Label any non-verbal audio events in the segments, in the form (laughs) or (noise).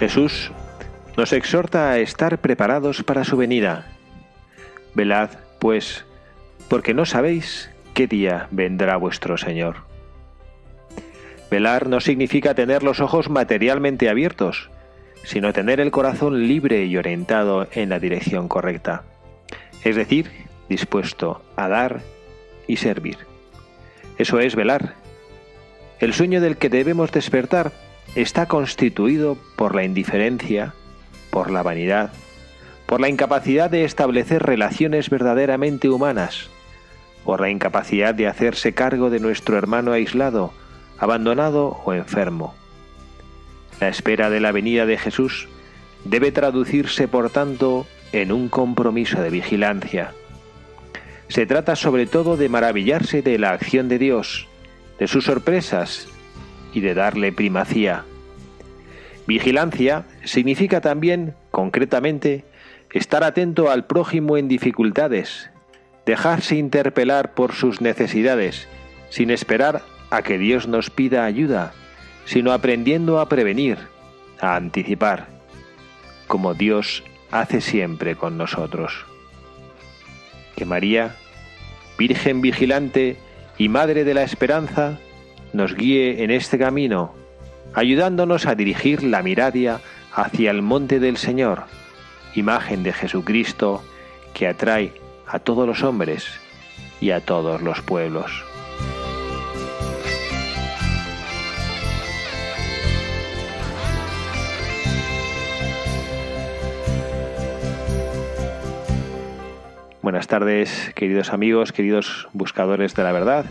Jesús nos exhorta a estar preparados para su venida. Velad, pues, porque no sabéis qué día vendrá vuestro Señor. Velar no significa tener los ojos materialmente abiertos, sino tener el corazón libre y orientado en la dirección correcta, es decir, dispuesto a dar y servir. Eso es velar. El sueño del que debemos despertar está constituido por la indiferencia, por la vanidad, por la incapacidad de establecer relaciones verdaderamente humanas, por la incapacidad de hacerse cargo de nuestro hermano aislado, abandonado o enfermo. La espera de la venida de Jesús debe traducirse, por tanto, en un compromiso de vigilancia. Se trata sobre todo de maravillarse de la acción de Dios, de sus sorpresas y de darle primacía. Vigilancia significa también, concretamente, estar atento al prójimo en dificultades, dejarse interpelar por sus necesidades, sin esperar a que Dios nos pida ayuda, sino aprendiendo a prevenir, a anticipar, como Dios hace siempre con nosotros. Que María, Virgen vigilante y Madre de la Esperanza, nos guíe en este camino, ayudándonos a dirigir la mirada hacia el monte del Señor, imagen de Jesucristo que atrae a todos los hombres y a todos los pueblos. Buenas tardes, queridos amigos, queridos buscadores de la verdad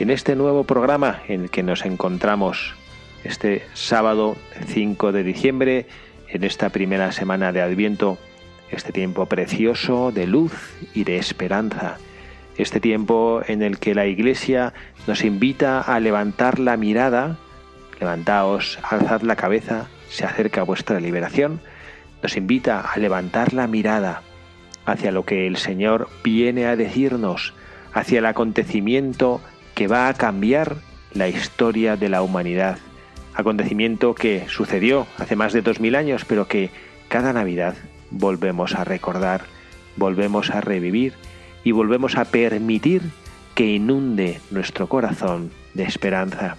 en este nuevo programa en el que nos encontramos este sábado 5 de diciembre, en esta primera semana de Adviento, este tiempo precioso de luz y de esperanza, este tiempo en el que la Iglesia nos invita a levantar la mirada, levantaos, alzad la cabeza, se acerca vuestra liberación, nos invita a levantar la mirada hacia lo que el Señor viene a decirnos, hacia el acontecimiento que va a cambiar la historia de la humanidad. Acontecimiento que sucedió hace más de dos mil años, pero que cada Navidad volvemos a recordar, volvemos a revivir y volvemos a permitir que inunde nuestro corazón de esperanza.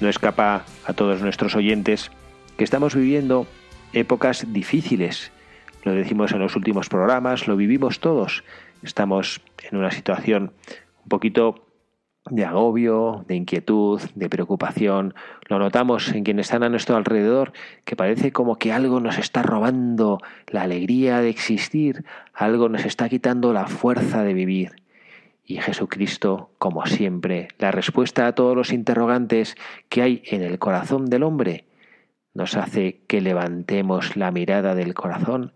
No escapa a todos nuestros oyentes que estamos viviendo épocas difíciles. Lo decimos en los últimos programas, lo vivimos todos. Estamos en una situación un poquito de agobio, de inquietud, de preocupación. Lo notamos en quienes están a nuestro alrededor, que parece como que algo nos está robando la alegría de existir, algo nos está quitando la fuerza de vivir. Y Jesucristo, como siempre, la respuesta a todos los interrogantes que hay en el corazón del hombre, nos hace que levantemos la mirada del corazón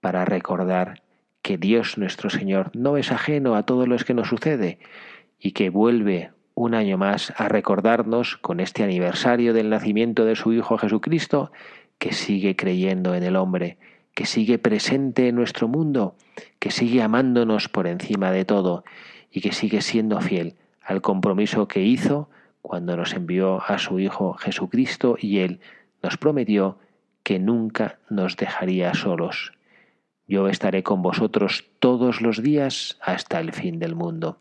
para recordar que Dios nuestro Señor no es ajeno a todo lo que nos sucede, y que vuelve un año más a recordarnos con este aniversario del nacimiento de su Hijo Jesucristo, que sigue creyendo en el hombre, que sigue presente en nuestro mundo, que sigue amándonos por encima de todo y que sigue siendo fiel al compromiso que hizo cuando nos envió a su Hijo Jesucristo y Él nos prometió que nunca nos dejaría solos. Yo estaré con vosotros todos los días hasta el fin del mundo.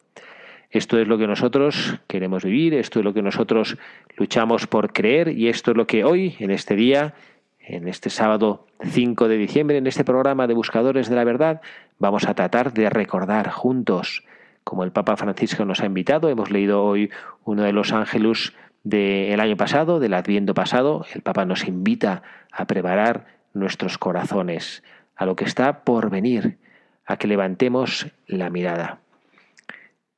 Esto es lo que nosotros queremos vivir, esto es lo que nosotros luchamos por creer y esto es lo que hoy, en este día, en este sábado 5 de diciembre, en este programa de Buscadores de la Verdad, vamos a tratar de recordar juntos, como el Papa Francisco nos ha invitado. Hemos leído hoy uno de los ángelus del año pasado, del Adviento pasado. El Papa nos invita a preparar nuestros corazones a lo que está por venir, a que levantemos la mirada.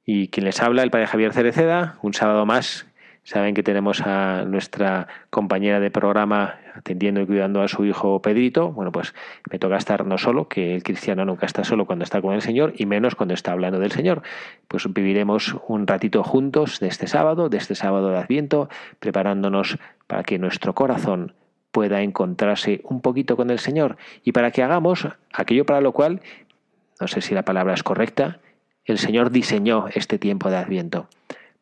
Y quien les habla, el Padre Javier Cereceda, un sábado más. Saben que tenemos a nuestra compañera de programa atendiendo y cuidando a su hijo Pedrito. Bueno, pues me toca estar no solo, que el cristiano nunca está solo cuando está con el Señor, y menos cuando está hablando del Señor. Pues viviremos un ratito juntos de este sábado, de este sábado de Adviento, preparándonos para que nuestro corazón pueda encontrarse un poquito con el Señor y para que hagamos aquello para lo cual, no sé si la palabra es correcta, el Señor diseñó este tiempo de Adviento.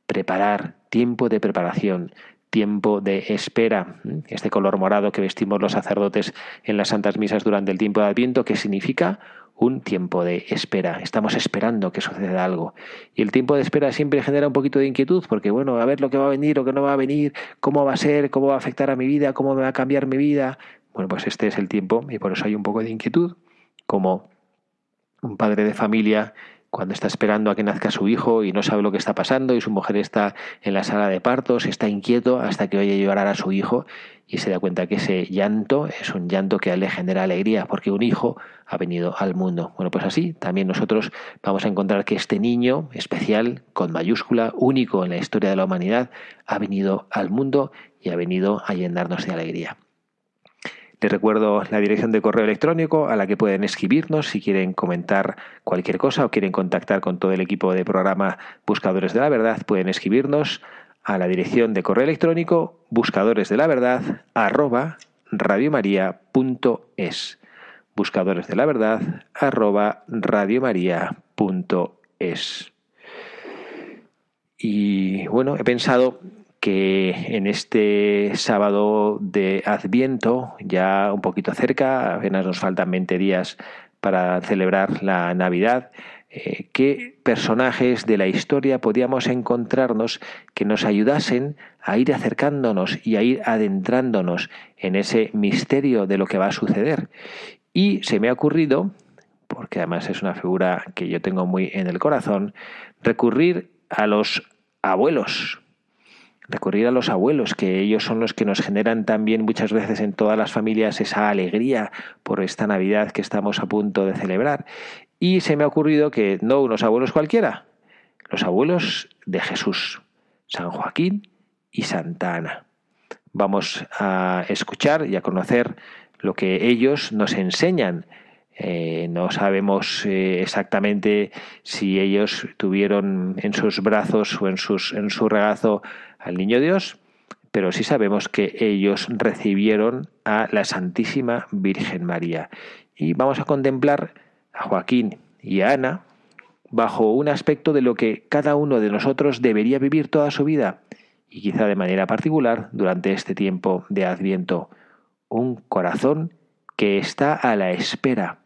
Preparar, tiempo de preparación, tiempo de espera, este color morado que vestimos los sacerdotes en las santas misas durante el tiempo de Adviento, que significa un tiempo de espera. Estamos esperando que suceda algo. Y el tiempo de espera siempre genera un poquito de inquietud, porque bueno, a ver lo que va a venir o que no va a venir, cómo va a ser, cómo va a afectar a mi vida, cómo me va a cambiar mi vida. Bueno, pues este es el tiempo y por eso hay un poco de inquietud, como un padre de familia cuando está esperando a que nazca su hijo y no sabe lo que está pasando y su mujer está en la sala de partos, está inquieto hasta que oye llorar a su hijo y se da cuenta que ese llanto es un llanto que le genera alegría porque un hijo ha venido al mundo. Bueno, pues así también nosotros vamos a encontrar que este niño especial, con mayúscula, único en la historia de la humanidad, ha venido al mundo y ha venido a llenarnos de alegría. Les recuerdo la dirección de correo electrónico a la que pueden escribirnos si quieren comentar cualquier cosa o quieren contactar con todo el equipo de programa Buscadores de la Verdad. Pueden escribirnos a la dirección de correo electrónico buscadores de la verdad arroba radiomaria.es buscadores de la verdad arroba radiomaria.es y bueno, he pensado que en este sábado de Adviento, ya un poquito cerca, apenas nos faltan 20 días para celebrar la Navidad, eh, qué personajes de la historia podíamos encontrarnos que nos ayudasen a ir acercándonos y a ir adentrándonos en ese misterio de lo que va a suceder. Y se me ha ocurrido, porque además es una figura que yo tengo muy en el corazón, recurrir a los abuelos, recurrir a los abuelos, que ellos son los que nos generan también muchas veces en todas las familias esa alegría por esta Navidad que estamos a punto de celebrar. Y se me ha ocurrido que no unos abuelos cualquiera, los abuelos de Jesús, San Joaquín y Santa Ana. Vamos a escuchar y a conocer lo que ellos nos enseñan. Eh, no sabemos eh, exactamente si ellos tuvieron en sus brazos o en, sus, en su regazo al Niño Dios, pero sí sabemos que ellos recibieron a la Santísima Virgen María. Y vamos a contemplar a Joaquín y a Ana bajo un aspecto de lo que cada uno de nosotros debería vivir toda su vida y quizá de manera particular durante este tiempo de Adviento. Un corazón que está a la espera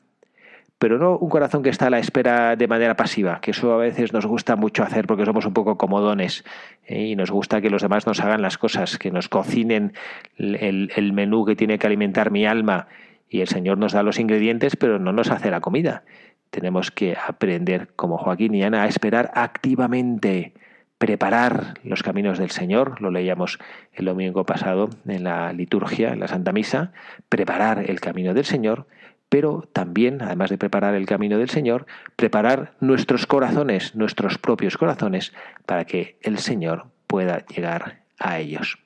pero no un corazón que está a la espera de manera pasiva, que eso a veces nos gusta mucho hacer porque somos un poco comodones ¿eh? y nos gusta que los demás nos hagan las cosas, que nos cocinen el, el menú que tiene que alimentar mi alma y el Señor nos da los ingredientes, pero no nos hace la comida. Tenemos que aprender, como Joaquín y Ana, a esperar activamente, preparar los caminos del Señor, lo leíamos el domingo pasado en la liturgia, en la Santa Misa, preparar el camino del Señor pero también, además de preparar el camino del Señor, preparar nuestros corazones, nuestros propios corazones, para que el Señor pueda llegar a ellos.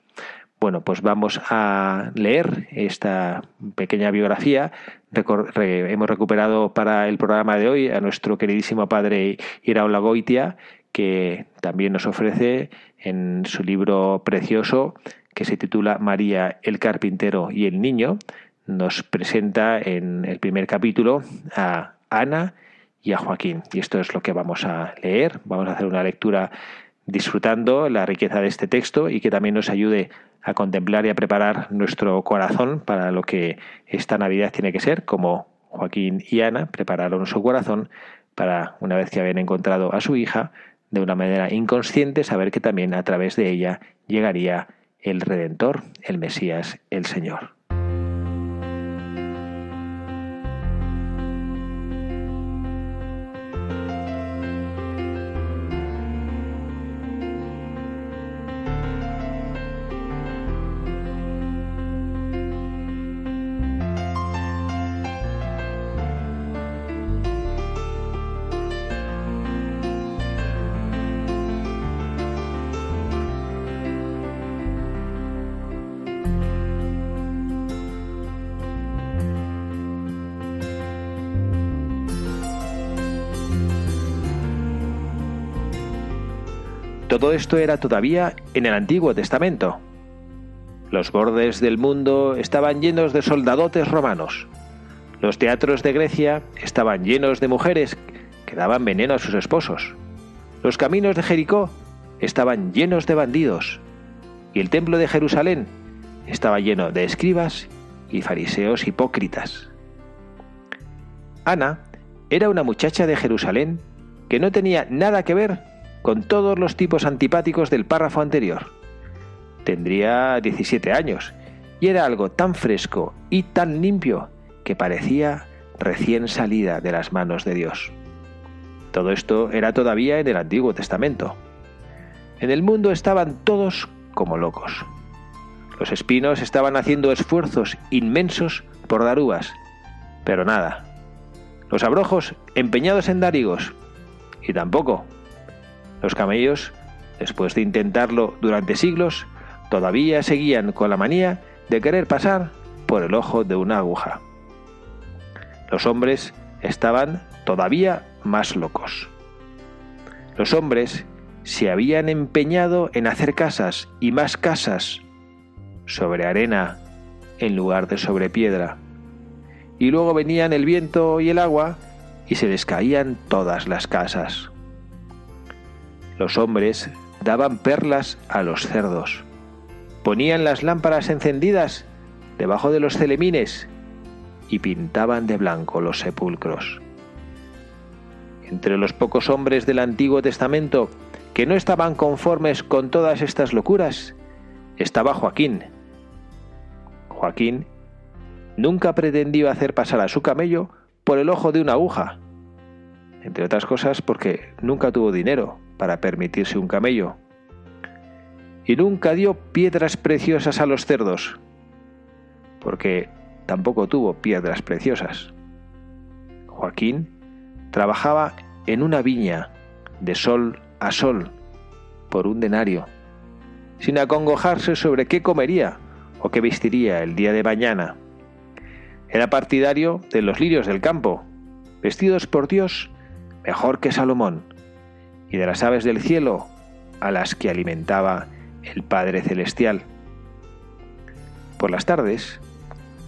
Bueno, pues vamos a leer esta pequeña biografía. hemos recuperado para el programa de hoy a nuestro queridísimo padre Iraola Goitia, que también nos ofrece en su libro precioso que se titula María el Carpintero y el Niño, nos presenta en el primer capítulo a Ana y a Joaquín. Y esto es lo que vamos a leer. Vamos a hacer una lectura disfrutando la riqueza de este texto y que también nos ayude a contemplar y a preparar nuestro corazón para lo que esta Navidad tiene que ser, como Joaquín y Ana prepararon su corazón para, una vez que habían encontrado a su hija, de una manera inconsciente saber que también a través de ella llegaría el Redentor, el Mesías, el Señor. Todo esto era todavía en el Antiguo Testamento. Los bordes del mundo estaban llenos de soldadotes romanos. Los teatros de Grecia estaban llenos de mujeres que daban veneno a sus esposos. Los caminos de Jericó estaban llenos de bandidos. Y el templo de Jerusalén estaba lleno de escribas y fariseos hipócritas. Ana era una muchacha de Jerusalén que no tenía nada que ver con todos los tipos antipáticos del párrafo anterior. Tendría 17 años y era algo tan fresco y tan limpio que parecía recién salida de las manos de Dios. Todo esto era todavía en el Antiguo Testamento. En el mundo estaban todos como locos. Los espinos estaban haciendo esfuerzos inmensos por dar uvas, pero nada. Los abrojos empeñados en dar higos, y tampoco. Los camellos, después de intentarlo durante siglos, todavía seguían con la manía de querer pasar por el ojo de una aguja. Los hombres estaban todavía más locos. Los hombres se habían empeñado en hacer casas y más casas sobre arena en lugar de sobre piedra. Y luego venían el viento y el agua y se les caían todas las casas. Los hombres daban perlas a los cerdos, ponían las lámparas encendidas debajo de los celemines y pintaban de blanco los sepulcros. Entre los pocos hombres del Antiguo Testamento que no estaban conformes con todas estas locuras, estaba Joaquín. Joaquín nunca pretendió hacer pasar a su camello por el ojo de una aguja, entre otras cosas porque nunca tuvo dinero para permitirse un camello. Y nunca dio piedras preciosas a los cerdos, porque tampoco tuvo piedras preciosas. Joaquín trabajaba en una viña de sol a sol por un denario, sin acongojarse sobre qué comería o qué vestiría el día de mañana. Era partidario de los lirios del campo, vestidos por Dios mejor que Salomón, y de las aves del cielo a las que alimentaba el Padre Celestial. Por las tardes,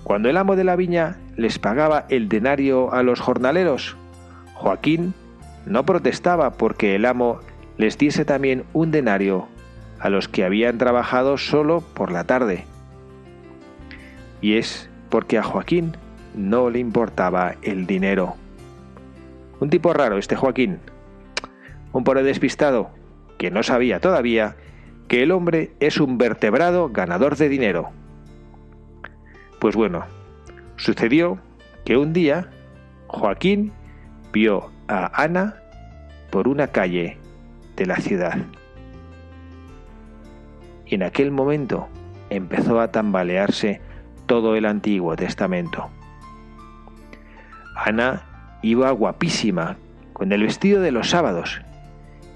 cuando el amo de la viña les pagaba el denario a los jornaleros, Joaquín no protestaba porque el amo les diese también un denario a los que habían trabajado solo por la tarde. Y es porque a Joaquín no le importaba el dinero. Un tipo raro este Joaquín, un pobre despistado que no sabía todavía que el hombre es un vertebrado ganador de dinero. Pues bueno, sucedió que un día Joaquín vio a Ana por una calle de la ciudad. Y en aquel momento empezó a tambalearse todo el Antiguo Testamento. Ana iba guapísima, con el vestido de los sábados,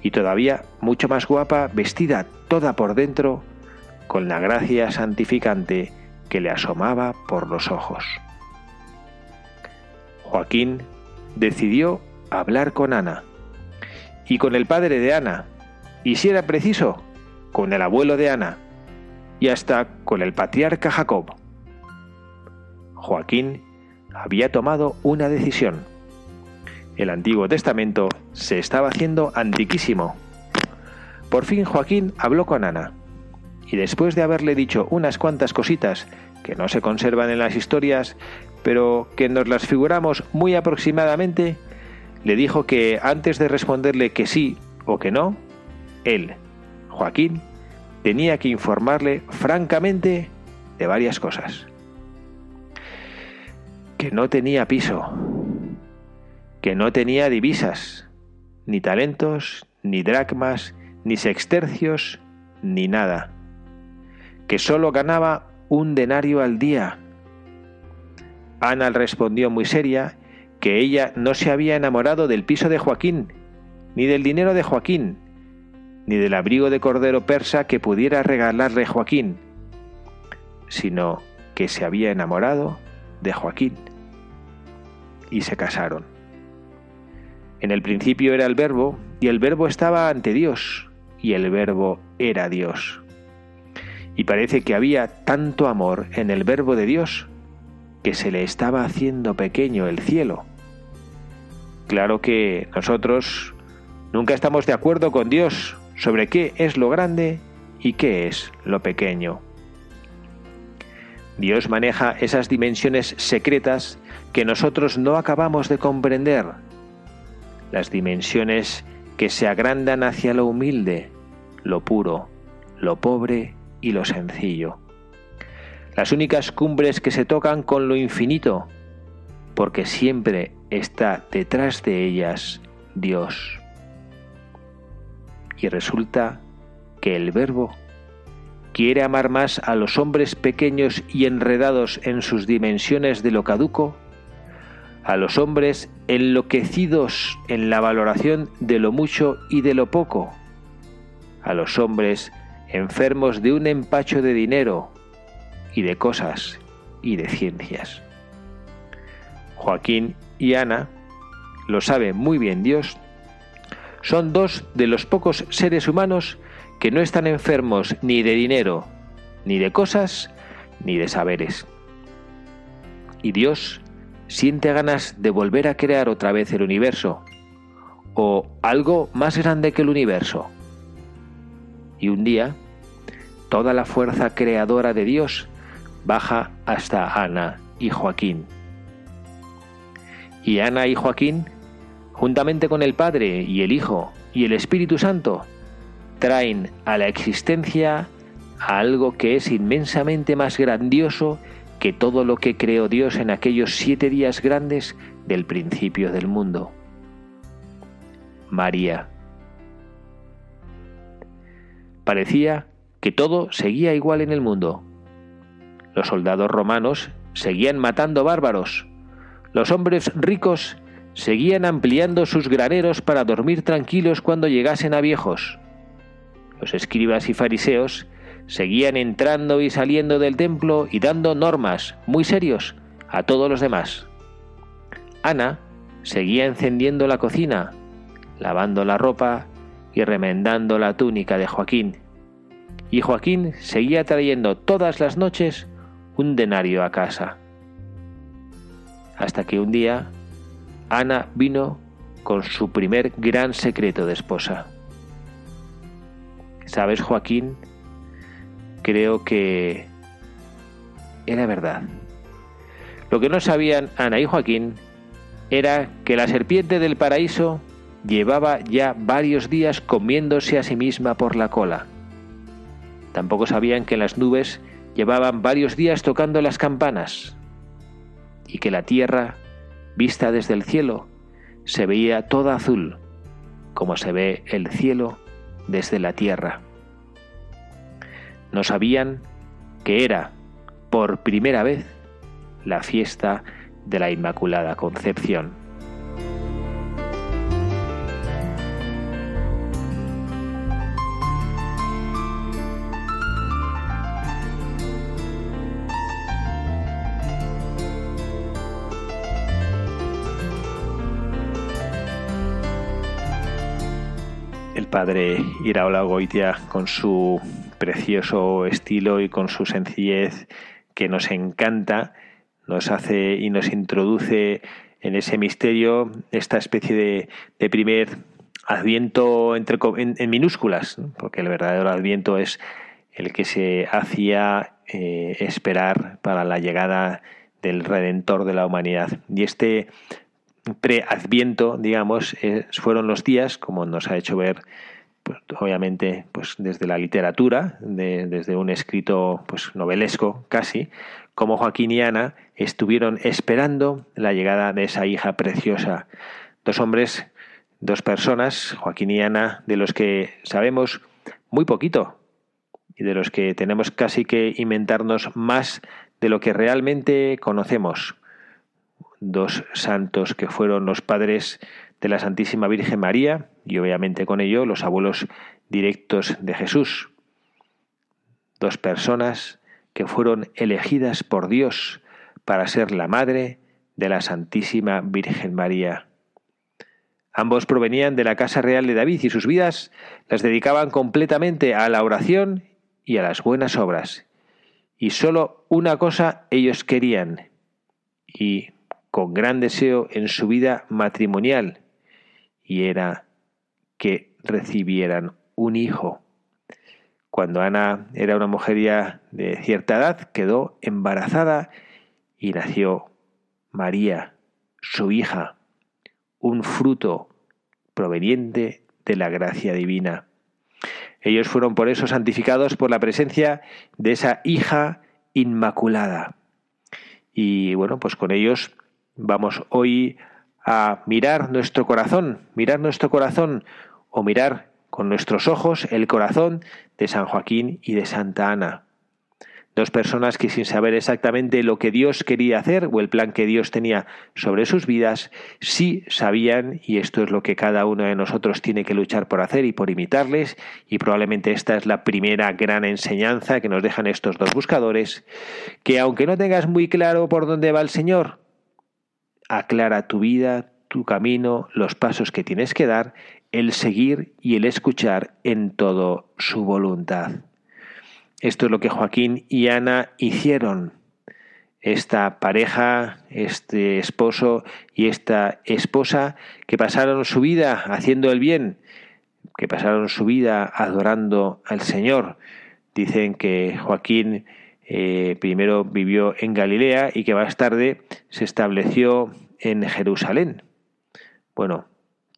y todavía mucho más guapa, vestida toda por dentro, con la gracia santificante que le asomaba por los ojos. Joaquín decidió hablar con Ana, y con el padre de Ana, y si era preciso, con el abuelo de Ana, y hasta con el patriarca Jacob. Joaquín había tomado una decisión el Antiguo Testamento se estaba haciendo antiquísimo. Por fin Joaquín habló con Ana, y después de haberle dicho unas cuantas cositas que no se conservan en las historias, pero que nos las figuramos muy aproximadamente, le dijo que antes de responderle que sí o que no, él, Joaquín, tenía que informarle francamente de varias cosas. Que no tenía piso, que no tenía divisas, ni talentos, ni dracmas, ni sextercios, ni nada, que sólo ganaba un denario al día. Ana respondió muy seria que ella no se había enamorado del piso de Joaquín, ni del dinero de Joaquín, ni del abrigo de cordero persa que pudiera regalarle Joaquín, sino que se había enamorado de Joaquín. Y se casaron. En el principio era el verbo, y el verbo estaba ante Dios, y el verbo era Dios. Y parece que había tanto amor en el verbo de Dios que se le estaba haciendo pequeño el cielo Claro que nosotros nunca estamos de acuerdo con Dios sobre qué es lo grande y qué es lo pequeño. Dios maneja esas dimensiones secretas que nosotros no acabamos de comprender, las dimensiones que se agrandan hacia lo humilde, lo puro, lo pobre y lo sencillo. Las únicas cumbres que se tocan con lo infinito, porque siempre está detrás de ellas Dios. Y resulta que el Verbo quiere amar más a los hombres pequeños y enredados en sus dimensiones de lo caduco, a los hombres enloquecidos en la valoración de lo mucho y de lo poco, a los hombres enfermos de un empacho de dinero y de cosas y de ciencias. Joaquín y Ana, lo sabe muy bien Dios, son dos de los pocos seres humanos que no están enfermos ni de dinero, ni de cosas, ni de saberes. Y Dios siente ganas de volver a crear otra vez el universo, o algo más grande que el universo. Y un día, toda la fuerza creadora de Dios baja hasta Ana y Joaquín y Ana y Joaquín, juntamente con el Padre y el Hijo y el Espíritu Santo, traen a la existencia a algo que es inmensamente más grandioso que todo lo que creó Dios en aquellos siete días grandes del principio del mundo. María. Parecía que todo seguía igual en el mundo. Los soldados romanos seguían matando bárbaros, los hombres ricos seguían ampliando sus graneros para dormir tranquilos cuando llegasen a viejos. Los escribas y fariseos seguían entrando y saliendo del templo y dando normas muy serios a todos los demás. Ana seguía encendiendo la cocina, lavando la ropa y remendando la túnica de Joaquín. Y Joaquín seguía trayendo todas las noches un denario a casa hasta que un día Ana vino con su primer gran secreto de esposa. ¿Sabes, Joaquín? Creo que era verdad. Lo que no sabían Ana y Joaquín era que la serpiente del paraíso llevaba ya varios días comiéndose a sí misma por la cola. Tampoco sabían que las nubes llevaban varios días tocando las campanas y que la tierra, vista desde el cielo, se veía toda azul, como se ve el cielo desde la tierra. No sabían que era, por primera vez, la fiesta de la Inmaculada Concepción. padre Iraola Goitia con su precioso estilo y con su sencillez que nos encanta, nos hace y nos introduce en ese misterio esta especie de, primer adviento entre, en, minúsculas, porque el verdadero adviento es el que se hacía eh, esperar para la llegada del Redentor de la humanidad. Y este pre-adviento, digamos, fueron los días, como nos ha hecho ver, pues, obviamente, pues desde la literatura, desde un escrito pues novelesco casi, como Joaquín y Ana estuvieron esperando la llegada de esa hija preciosa. Dos hombres, dos personas, Joaquín y Ana, de los que sabemos muy poquito y de los que tenemos casi que inventarnos más de lo que realmente conocemos. Dos santos que fueron los padres de la Santísima Virgen María y obviamente con ello los abuelos directos de Jesús. Dos personas que fueron elegidas por Dios para ser la madre de la Santísima Virgen María. Ambos provenían de la casa real de David y sus vidas las dedicaban completamente a la oración y a las buenas obras. Y sólo una cosa ellos querían, y con gran deseo en su vida matrimonial, y era que recibieran un hijo. Cuando Ana era una mujer ya de cierta edad, quedó embarazada y nació María, su hija, un fruto proveniente de la gracia divina. Ellos fueron por eso santificados por la presencia de esa hija inmaculada. Y bueno, pues con ellos vamos hoy a mirar nuestro corazón, mirar nuestro corazón o mirar con nuestros ojos el corazón de San Joaquín y de Santa Ana. Dos personas que sin saber exactamente lo que Dios quería hacer o el plan que Dios tenía sobre sus vidas, sí sabían, y esto es lo que cada uno de nosotros tiene que luchar por hacer y por imitarles, y probablemente esta es la primera gran enseñanza que nos dejan estos dos buscadores, que aunque no tengas muy claro por dónde va el Señor, aclara tu vida, tu camino, los pasos que tienes que dar, el seguir y el escuchar en todo su voluntad. Esto es lo que Joaquín y Ana hicieron. Esta pareja, este esposo y esta esposa que pasaron su vida haciendo el bien, que pasaron su vida adorando al Señor. Dicen que Joaquín eh, primero vivió en Galilea y que más tarde se estableció en Jerusalén. Bueno,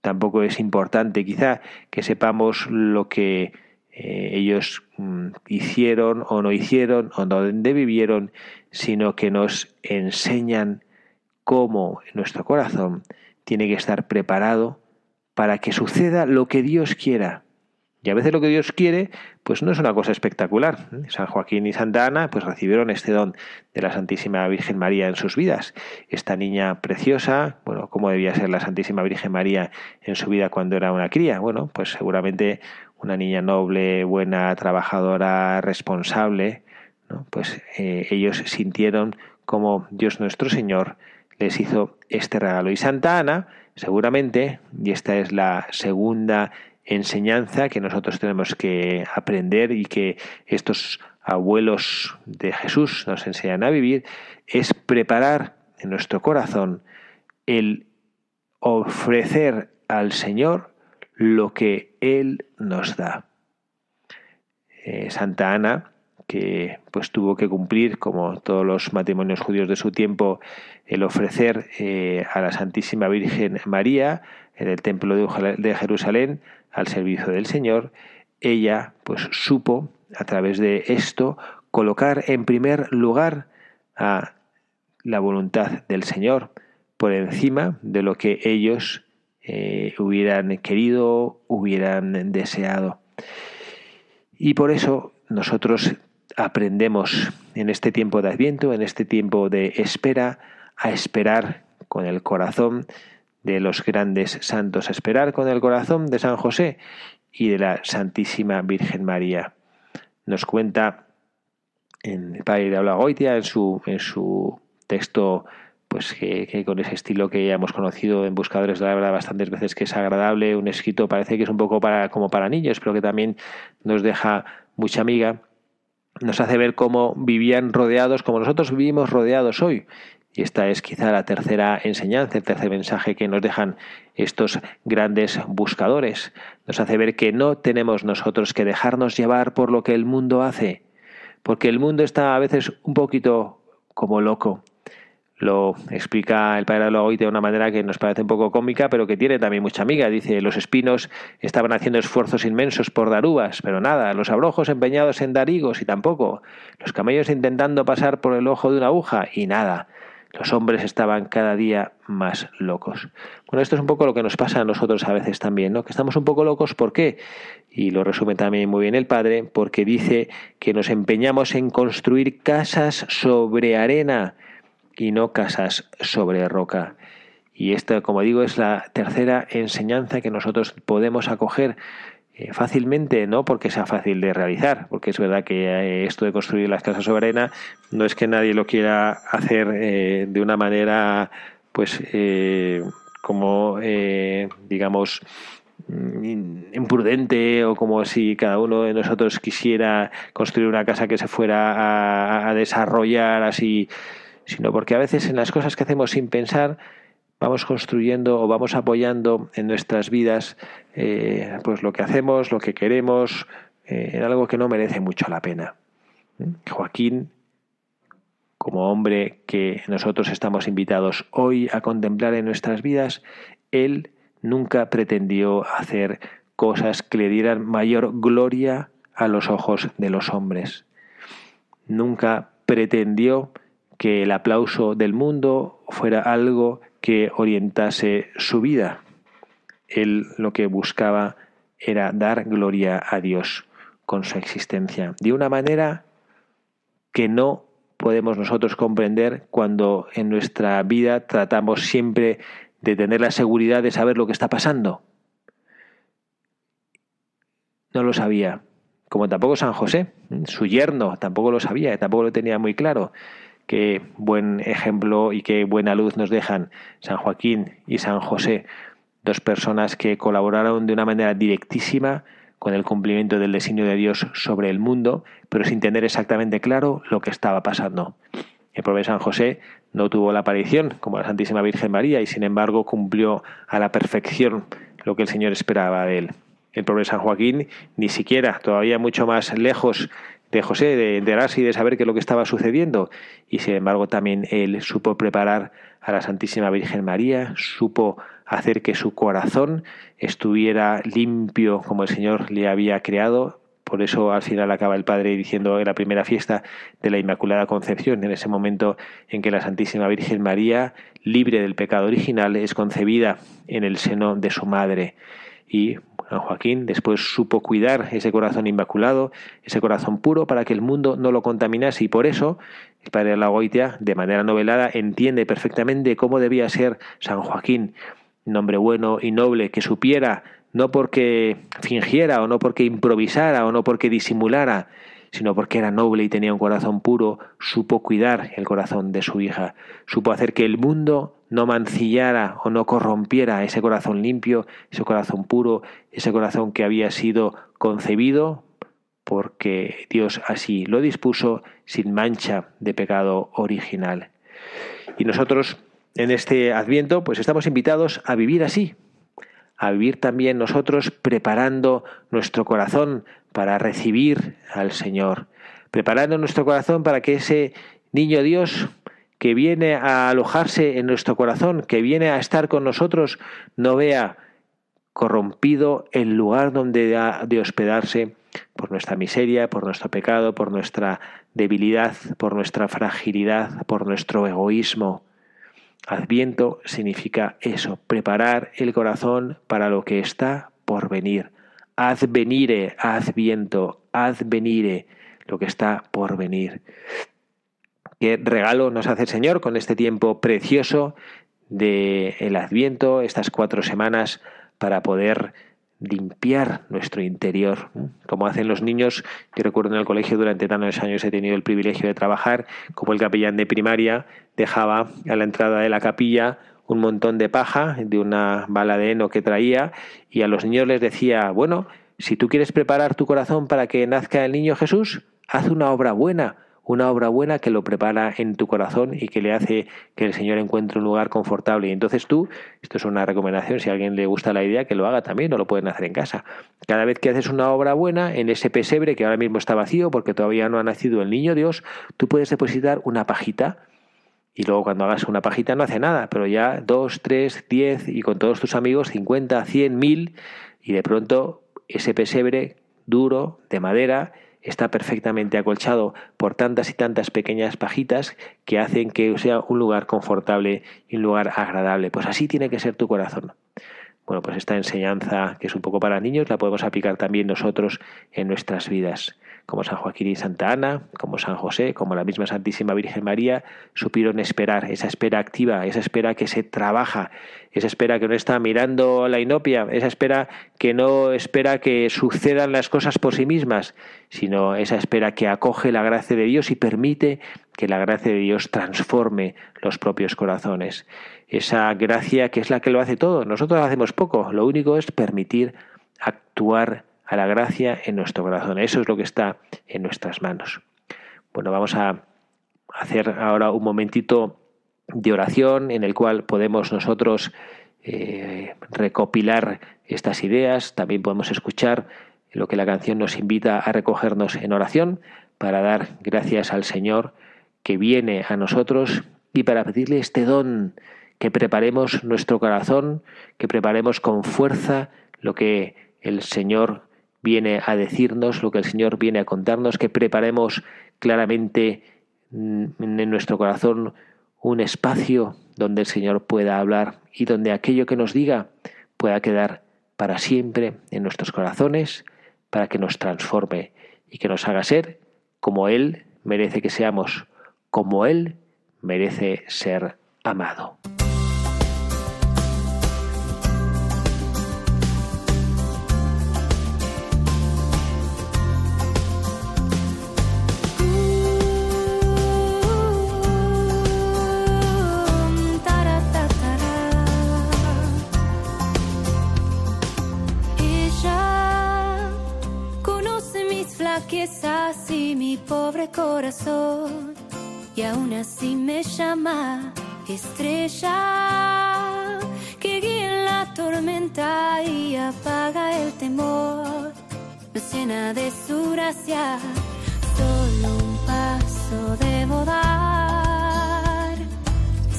tampoco es importante quizá que sepamos lo que eh, ellos mm, hicieron o no hicieron o dónde vivieron, sino que nos enseñan cómo nuestro corazón tiene que estar preparado para que suceda lo que Dios quiera. Y a veces lo que Dios quiere, pues no es una cosa espectacular. San Joaquín y Santa Ana, pues recibieron este don de la Santísima Virgen María en sus vidas. Esta niña preciosa, bueno, ¿cómo debía ser la Santísima Virgen María en su vida cuando era una cría? Bueno, pues seguramente una niña noble, buena, trabajadora, responsable, pues eh, ellos sintieron como Dios nuestro Señor les hizo este regalo. Y Santa Ana, seguramente, y esta es la segunda enseñanza que nosotros tenemos que aprender y que estos abuelos de Jesús nos enseñan a vivir, es preparar en nuestro corazón el ofrecer al Señor lo que Él nos da. Eh, Santa Ana, que pues tuvo que cumplir, como todos los matrimonios judíos de su tiempo, el ofrecer eh, a la Santísima Virgen María en el templo de Jerusalén al servicio del Señor, ella pues supo a través de esto colocar en primer lugar a la voluntad del Señor por encima de lo que ellos eh, hubieran querido, hubieran deseado. Y por eso nosotros aprendemos en este tiempo de Adviento, en este tiempo de espera, a esperar con el corazón de los grandes santos, a esperar con el corazón de San José y de la Santísima Virgen María. Nos cuenta en el Padre de Goitia en su, en su texto pues que, con ese estilo que ya hemos conocido en Buscadores de la Verdad bastantes veces que es agradable, un escrito parece que es un poco para, como para niños, pero que también nos deja mucha amiga, nos hace ver cómo vivían rodeados, como nosotros vivimos rodeados hoy. Y esta es quizá la tercera enseñanza, el tercer mensaje que nos dejan estos grandes buscadores. Nos hace ver que no tenemos nosotros que dejarnos llevar por lo que el mundo hace, porque el mundo está a veces un poquito como loco lo explica el padre hoy de una manera que nos parece un poco cómica, pero que tiene también mucha amiga. Dice, los espinos estaban haciendo esfuerzos inmensos por dar uvas, pero nada, los abrojos empeñados en dar higos y tampoco, los camellos intentando pasar por el ojo de una aguja y nada. Los hombres estaban cada día más locos. Bueno, esto es un poco lo que nos pasa a nosotros a veces también, ¿no? Que estamos un poco locos, ¿por qué? Y lo resume también muy bien el padre, porque dice que nos empeñamos en construir casas sobre arena y no casas sobre roca. Y esta, como digo, es la tercera enseñanza que nosotros podemos acoger fácilmente, no porque sea fácil de realizar, porque es verdad que eh, esto de construir las casas sobre arena no es que nadie lo quiera hacer eh, de una manera, pues, como, digamos, mm, imprudente o como si cada uno de nosotros quisiera construir una casa que se fuera a desarrollar así sino porque a veces en las cosas que hacemos sin pensar vamos construyendo o vamos apoyando en nuestras vidas eh, pues lo que hacemos, lo que queremos, eh, en algo que no merece mucho la pena. ¿Mm? Joaquín, como hombre que nosotros estamos invitados hoy a contemplar en nuestras vidas, él nunca pretendió hacer cosas que le dieran mayor gloria a los ojos de los hombres. Nunca pretendió que el aplauso del mundo fuera algo que orientase su vida. Él lo que buscaba era dar gloria a Dios con su existencia, de una manera que no podemos nosotros comprender cuando en nuestra vida tratamos siempre de tener la seguridad de saber lo que está pasando. No lo sabía, como tampoco San José, su yerno tampoco lo sabía, tampoco lo tenía muy claro qué buen ejemplo y qué buena luz nos dejan San Joaquín y San José, dos personas que colaboraron de una manera directísima con el cumplimiento del designio de Dios sobre el mundo, pero sin tener exactamente claro lo que estaba pasando. El propio San José no tuvo la aparición como la Santísima Virgen María y sin embargo cumplió a la perfección lo que el Señor esperaba de él. El propio San Joaquín ni siquiera, todavía mucho más lejos de José, de enterarse y de saber qué es lo que estaba sucediendo. Y sin embargo también él supo preparar a la Santísima Virgen María, supo hacer que su corazón estuviera limpio como el Señor le había creado. Por eso al final acaba el Padre diciendo en la primera fiesta de la Inmaculada Concepción, en ese momento en que la Santísima Virgen María, libre del pecado original, es concebida en el seno de su madre. Y San Joaquín después supo cuidar ese corazón inmaculado, ese corazón puro, para que el mundo no lo contaminase y por eso el padre de la Goitia, de manera novelada, entiende perfectamente cómo debía ser San Joaquín, nombre bueno y noble, que supiera, no porque fingiera o no porque improvisara o no porque disimulara, sino porque era noble y tenía un corazón puro, supo cuidar el corazón de su hija, supo hacer que el mundo no mancillara o no corrompiera ese corazón limpio, ese corazón puro, ese corazón que había sido concebido porque Dios así lo dispuso sin mancha de pecado original. Y nosotros en este adviento pues estamos invitados a vivir así, a vivir también nosotros preparando nuestro corazón para recibir al Señor, preparando nuestro corazón para que ese niño Dios que viene a alojarse en nuestro corazón, que viene a estar con nosotros, no vea corrompido el lugar donde ha de hospedarse por nuestra miseria, por nuestro pecado, por nuestra debilidad, por nuestra fragilidad, por nuestro egoísmo. Adviento significa eso, preparar el corazón para lo que está por venir advenire, adviento, advenire, lo que está por venir. Qué regalo nos hace el Señor con este tiempo precioso de el Adviento, estas cuatro semanas para poder limpiar nuestro interior, como hacen los niños. Yo recuerdo en el colegio durante tantos años he tenido el privilegio de trabajar, como el capellán de primaria dejaba a la entrada de la capilla un montón de paja de una bala de heno que traía y a los niños les decía, bueno, si tú quieres preparar tu corazón para que nazca el niño Jesús, haz una obra buena, una obra buena que lo prepara en tu corazón y que le hace que el Señor encuentre un lugar confortable. Y entonces tú, esto es una recomendación, si a alguien le gusta la idea, que lo haga también, no lo pueden hacer en casa. Cada vez que haces una obra buena en ese pesebre que ahora mismo está vacío porque todavía no ha nacido el niño Dios, tú puedes depositar una pajita y luego cuando hagas una pajita no hace nada, pero ya dos, tres, diez y con todos tus amigos cincuenta, cien, mil y de pronto ese pesebre duro de madera está perfectamente acolchado por tantas y tantas pequeñas pajitas que hacen que sea un lugar confortable y un lugar agradable. Pues así tiene que ser tu corazón. Bueno, pues esta enseñanza que es un poco para niños la podemos aplicar también nosotros en nuestras vidas como San Joaquín y Santa Ana, como San José, como la misma Santísima Virgen María, supieron esperar, esa espera activa, esa espera que se trabaja, esa espera que no está mirando la inopia, esa espera que no espera que sucedan las cosas por sí mismas, sino esa espera que acoge la gracia de Dios y permite que la gracia de Dios transforme los propios corazones. Esa gracia que es la que lo hace todo. Nosotros hacemos poco, lo único es permitir actuar a la gracia en nuestro corazón. Eso es lo que está en nuestras manos. Bueno, vamos a hacer ahora un momentito de oración en el cual podemos nosotros eh, recopilar estas ideas. También podemos escuchar lo que la canción nos invita a recogernos en oración para dar gracias al Señor que viene a nosotros y para pedirle este don, que preparemos nuestro corazón, que preparemos con fuerza lo que el Señor viene a decirnos, lo que el Señor viene a contarnos, que preparemos claramente mm, en nuestro corazón un espacio donde el Señor pueda hablar y donde aquello que nos diga pueda quedar para siempre en nuestros corazones, para que nos transforme y que nos haga ser como Él merece que seamos, como Él merece ser amado. Y aún así me llama estrella que guía en la tormenta y apaga el temor. Nos llena de su gracia, solo un paso debo dar.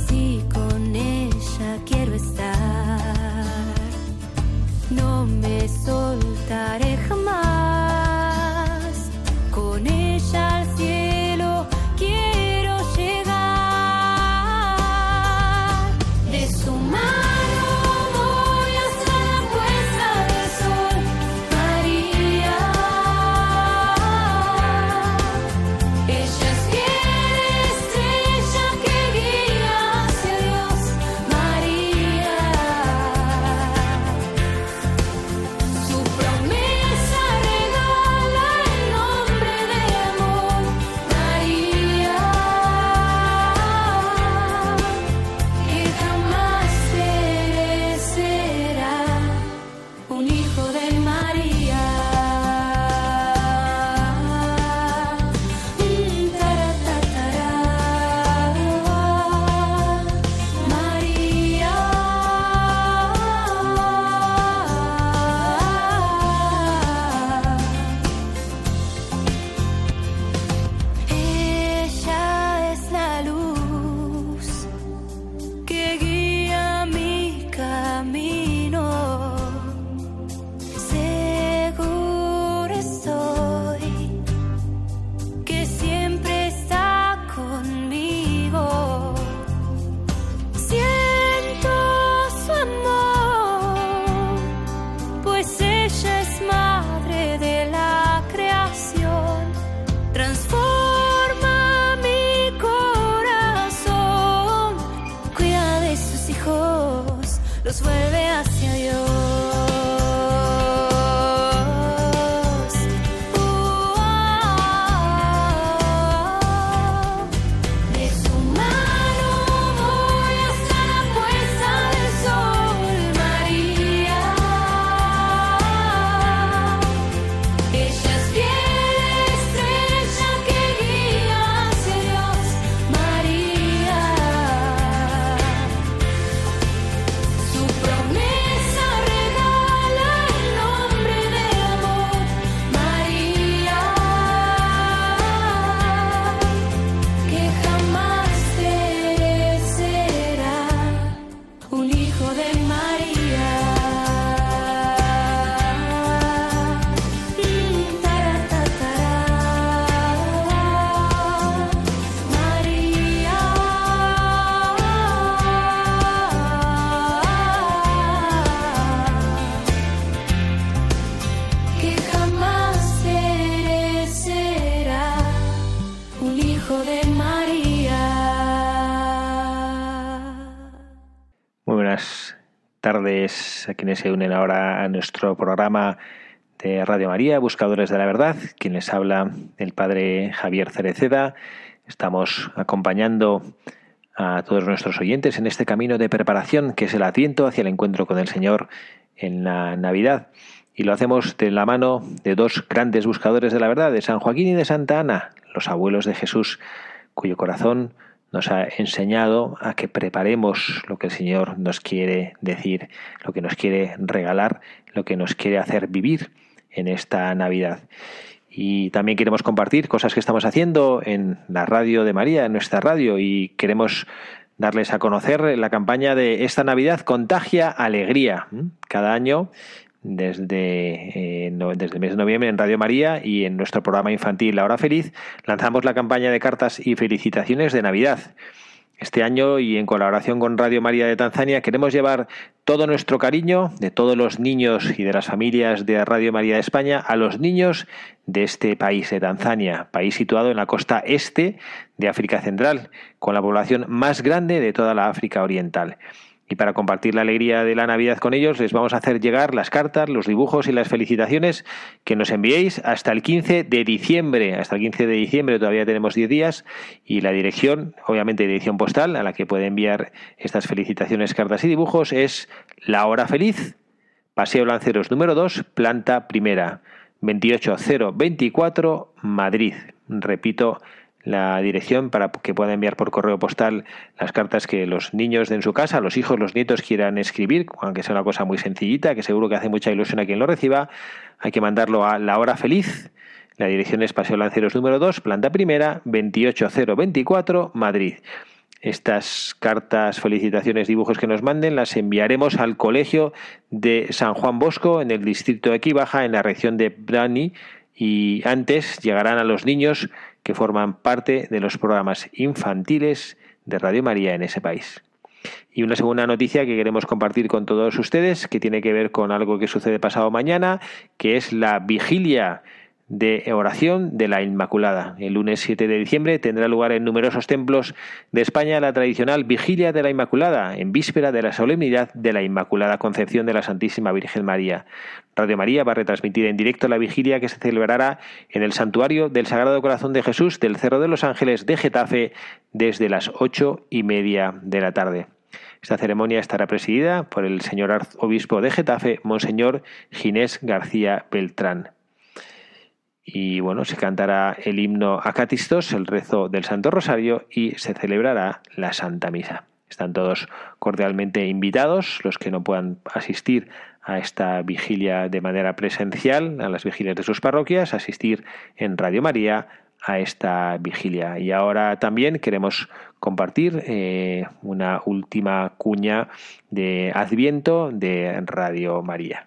Si con ella quiero estar, no me soltaré jamás. lejos los vuelve hacia Dios. A quienes se unen ahora a nuestro programa de Radio María, Buscadores de la Verdad. Quien les habla, el Padre Javier Cereceda. Estamos acompañando a todos nuestros oyentes en este camino de preparación que es el Adviento hacia el encuentro con el Señor en la Navidad. Y lo hacemos de la mano de dos grandes buscadores de la verdad, de San Joaquín y de Santa Ana, los abuelos de Jesús, cuyo corazón nos ha enseñado a que preparemos lo que el Señor nos quiere decir, lo que nos quiere regalar, lo que nos quiere hacer vivir en esta Navidad. Y también queremos compartir cosas que estamos haciendo en la radio de María, en nuestra radio, y queremos darles a conocer la campaña de esta Navidad Contagia Alegría. Cada año desde, eh, desde el mes de noviembre en Radio María y en nuestro programa infantil La Hora Feliz lanzamos la campaña de cartas y felicitaciones de Navidad. Este año y en colaboración con Radio María de Tanzania queremos llevar todo nuestro cariño de todos los niños y de las familias de Radio María de España a los niños de este país, de Tanzania, país situado en la costa este de África Central, con la población más grande de toda la África Oriental. Y para compartir la alegría de la Navidad con ellos, les vamos a hacer llegar las cartas, los dibujos y las felicitaciones que nos enviéis hasta el 15 de diciembre. Hasta el 15 de diciembre todavía tenemos 10 días y la dirección, obviamente dirección postal, a la que puede enviar estas felicitaciones, cartas y dibujos es La Hora Feliz, Paseo Lanceros número 2, planta primera, 28024, Madrid. Repito, la dirección para que pueda enviar por correo postal las cartas que los niños de en su casa, los hijos, los nietos quieran escribir, aunque sea una cosa muy sencillita, que seguro que hace mucha ilusión a quien lo reciba. Hay que mandarlo a La Hora Feliz. La dirección es Paseo Lanceros número 2, planta primera, 28024, Madrid. Estas cartas, felicitaciones, dibujos que nos manden las enviaremos al Colegio de San Juan Bosco en el distrito de Equibaja, en la región de Brani, y antes llegarán a los niños que forman parte de los programas infantiles de Radio María en ese país. Y una segunda noticia que queremos compartir con todos ustedes, que tiene que ver con algo que sucede pasado mañana, que es la vigilia de oración de la Inmaculada. El lunes 7 de diciembre tendrá lugar en numerosos templos de España la tradicional Vigilia de la Inmaculada, en víspera de la solemnidad de la Inmaculada Concepción de la Santísima Virgen María. Radio María va a retransmitir en directo la vigilia que se celebrará en el santuario del Sagrado Corazón de Jesús del Cerro de los Ángeles de Getafe desde las ocho y media de la tarde. Esta ceremonia estará presidida por el señor arzobispo de Getafe, Monseñor Ginés García Beltrán y bueno, se cantará el himno Acatistos, el rezo del Santo Rosario y se celebrará la Santa Misa. Están todos cordialmente invitados, los que no puedan asistir a esta vigilia de manera presencial, a las vigilias de sus parroquias, asistir en Radio María a esta vigilia. Y ahora también queremos compartir eh, una última cuña de Adviento de Radio María.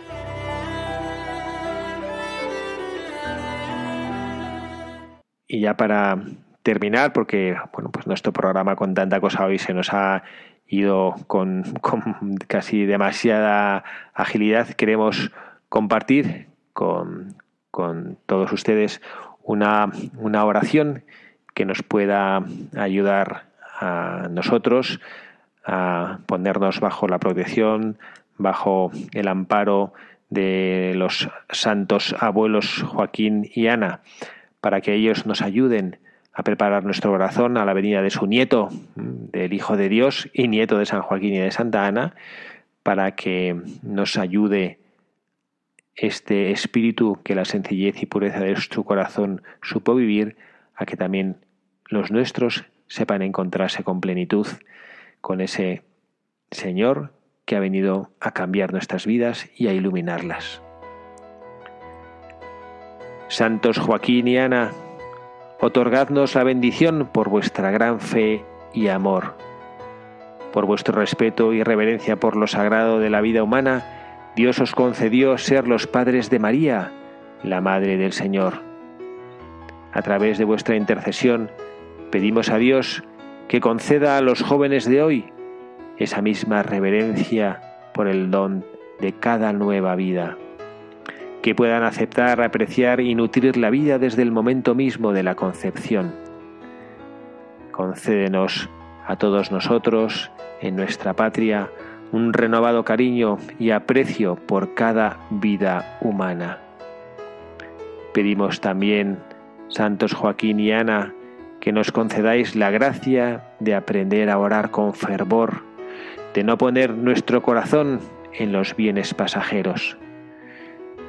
Y ya para terminar, porque bueno, pues nuestro programa con tanta cosa hoy se nos ha ido con, (laughs) casi demasiada agilidad, queremos compartir con, todos ustedes una, una oración que nos pueda ayudar a nosotros a ponernos bajo la protección, bajo el amparo de los santos abuelos Joaquín y Ana, para que ellos nos ayuden a preparar nuestro corazón a la venida de su nieto, del Hijo de Dios y nieto de San Joaquín y de Santa Ana, para que nos ayude este espíritu que la sencillez y pureza de su corazón supo vivir, a que también los nuestros sepan encontrarse con plenitud con ese Señor que ha venido a cambiar nuestras vidas y a iluminarlas. Santos Joaquín y Ana, otorgadnos la bendición por vuestra gran fe y amor. Por vuestro respeto y reverencia por lo sagrado de la vida humana, Dios os concedió ser los padres de María, la Madre del Señor. A través de vuestra intercesión, pedimos a Dios que conceda a los jóvenes de hoy esa misma reverencia por el don de cada nueva vida, que puedan aceptar, apreciar y nutrir la vida desde el momento mismo de la concepción. Concédenos a todos nosotros, en nuestra patria, un renovado cariño y aprecio por cada vida humana. Pedimos también, Santos Joaquín y Ana, que nos concedáis la gracia de aprender a orar con fervor de no poner nuestro corazón en los bienes pasajeros.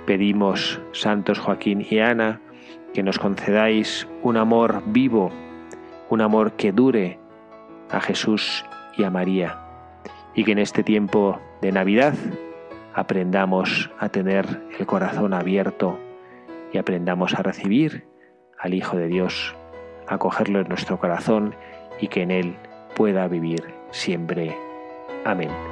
Pedimos, santos Joaquín y Ana, que nos concedáis un amor vivo, un amor que dure a Jesús y a María, y que en este tiempo de Navidad aprendamos a tener el corazón abierto y aprendamos a recibir al Hijo de Dios, a cogerlo en nuestro corazón y que en Él pueda vivir siempre Amén.